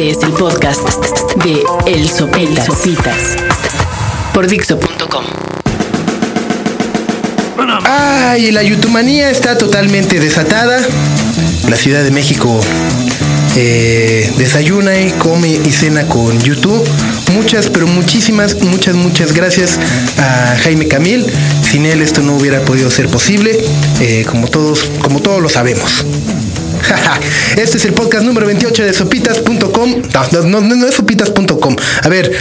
Este es el podcast de El Sopitas. Por Dixo.com. Ay, la yutumanía está totalmente desatada. La Ciudad de México eh, desayuna y come y cena con YouTube. Muchas, pero muchísimas, muchas, muchas gracias a Jaime Camil. Sin él esto no hubiera podido ser posible, eh, como todos, como todos lo sabemos. este es el podcast número 28 de sopitas.com. No, no, es sopitas.com. A ver,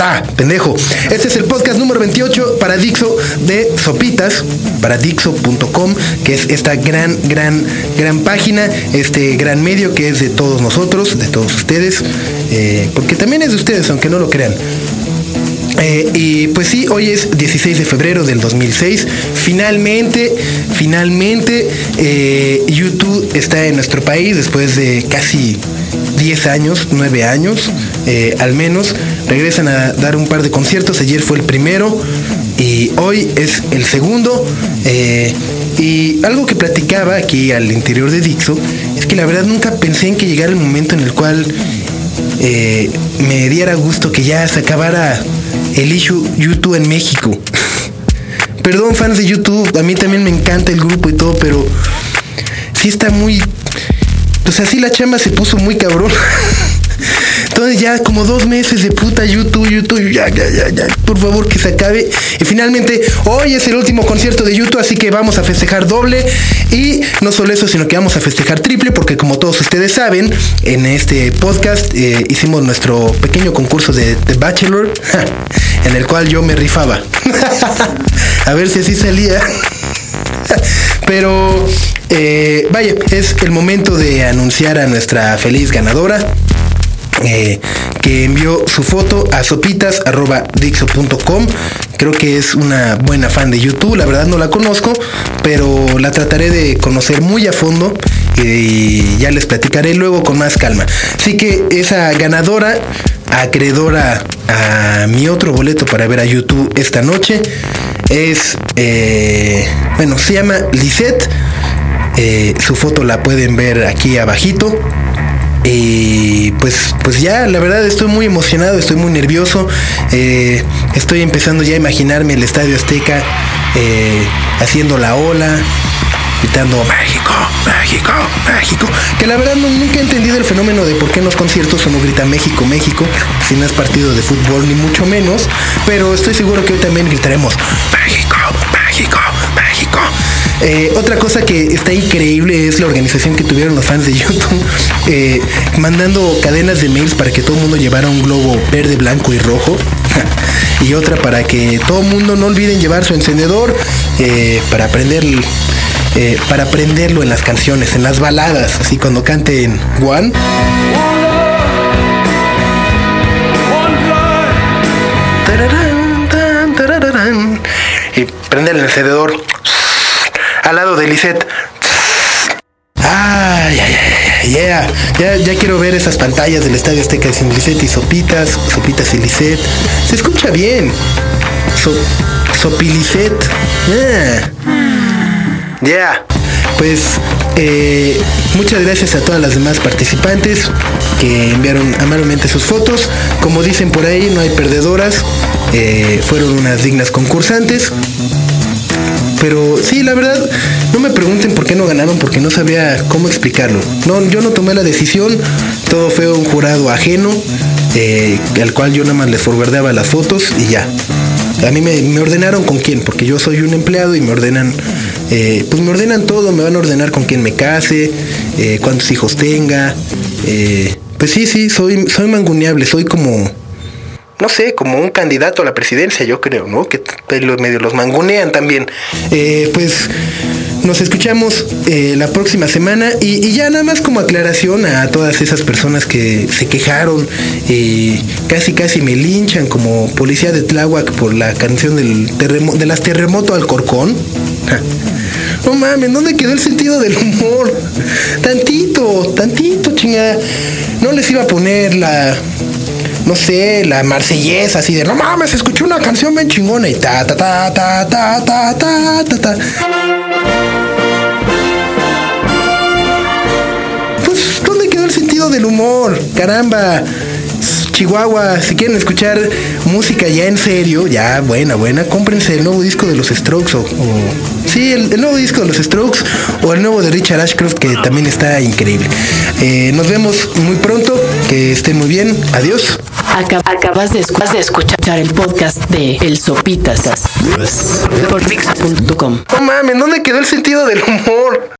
Ah, pendejo. Este es el podcast número 28 para Dixo de Sopitas, para Dixo.com, que es esta gran, gran, gran página, este gran medio que es de todos nosotros, de todos ustedes, eh, porque también es de ustedes, aunque no lo crean. Eh, y pues sí, hoy es 16 de febrero del 2006. Finalmente, finalmente, eh, YouTube está en nuestro país después de casi 10 años, 9 años, eh, al menos. Regresan a dar un par de conciertos. Ayer fue el primero y hoy es el segundo. y algo que platicaba aquí al interior de Dixo es que la verdad nunca pensé en que llegara el momento en el cual me diera gusto que ya se acabara el issue YouTube en México. Perdón, fans de YouTube, a mí también me encanta el grupo y todo, pero sí está muy. O sea, sí la chamba se puso muy cabrón. Entonces ya como dos meses de puta YouTube, YouTube, ya, ya, ya, ya, por favor que se acabe. Y finalmente, hoy es el último concierto de YouTube, así que vamos a festejar doble. Y no solo eso, sino que vamos a festejar triple, porque como todos ustedes saben, en este podcast eh, hicimos nuestro pequeño concurso de, de Bachelor, en el cual yo me rifaba. a ver si así salía. Pero eh, vaya, es el momento de anunciar a nuestra feliz ganadora. Eh, que envió su foto a sopitas.dixo.com. Creo que es una buena fan de YouTube, la verdad no la conozco, pero la trataré de conocer muy a fondo y ya les platicaré luego con más calma. Así que esa ganadora, acreedora a mi otro boleto para ver a YouTube esta noche, es, eh, bueno, se llama Lisette. Eh, su foto la pueden ver aquí abajito. Y pues, pues ya, la verdad estoy muy emocionado, estoy muy nervioso. Eh, estoy empezando ya a imaginarme el Estadio Azteca eh, haciendo la ola, gritando México, México, México. Que la verdad nunca he entendido el fenómeno de por qué en los conciertos uno grita México, México, si no es partido de fútbol ni mucho menos. Pero estoy seguro que hoy también gritaremos México, México. Eh, otra cosa que está increíble es la organización que tuvieron los fans de YouTube, eh, mandando cadenas de mails para que todo el mundo llevara un globo verde, blanco y rojo. y otra para que todo el mundo no olviden llevar su encendedor eh, para prender para prenderlo en las canciones, en las baladas, así cuando canten One. Y prender el encendedor al lado de Lisette. Ay, ay, ay, yeah. Ya, ya quiero ver esas pantallas del Estadio Azteca sin Lisette y Sopitas, Sopitas y Lisette. Se escucha bien. So, Sopilisette. Yeah. Yeah. Pues eh, muchas gracias a todas las demás participantes que enviaron amablemente sus fotos. Como dicen por ahí, no hay perdedoras. Eh, fueron unas dignas concursantes. Pero sí, la verdad, no me pregunten por qué no ganaron, porque no sabía cómo explicarlo. No, yo no tomé la decisión, todo fue un jurado ajeno, eh, al cual yo nada más les forwardaba las fotos y ya. A mí me, ordenaron con quién, porque yo soy un empleado y me ordenan, eh, pues me ordenan todo, me van a ordenar con quién me case, eh, cuántos hijos tenga. pues sí, sí, soy, soy manguneable, soy como no sé, como un candidato a la presidencia, yo creo, ¿no? Que los medios los mangonean también. Eh, pues nos escuchamos eh, la próxima semana y, ya nada más como aclaración a todas esas personas que se quejaron, y casi casi me linchan como policía de Tláhuac por la canción del de las terremoto al corcón. No mames, ¿dónde quedó el sentido del humor? Tantito, tantito, chingada. No les iba a poner la no sé, la marsellesa, así de, no mames, escuché una canción bien chingona y ta, ta, ta, ta, ta, ta, ta, ta, ta. Pues, ¿dónde quedó el sentido del humor, caramba. Chihuahua, si quieren escuchar música ya en serio, ya buena, buena, cómprense el nuevo disco de los Strokes o, sí, el, el nuevo disco de los Strokes o el nuevo de Richard Ashcroft que también está increíble. Eh, nos vemos muy pronto, que estén muy bien, adiós. Acab- acabas de, escu- de escuchar el podcast de El Sopitas por Dixo.com. No mames, ¿dónde quedó el sentido del humor?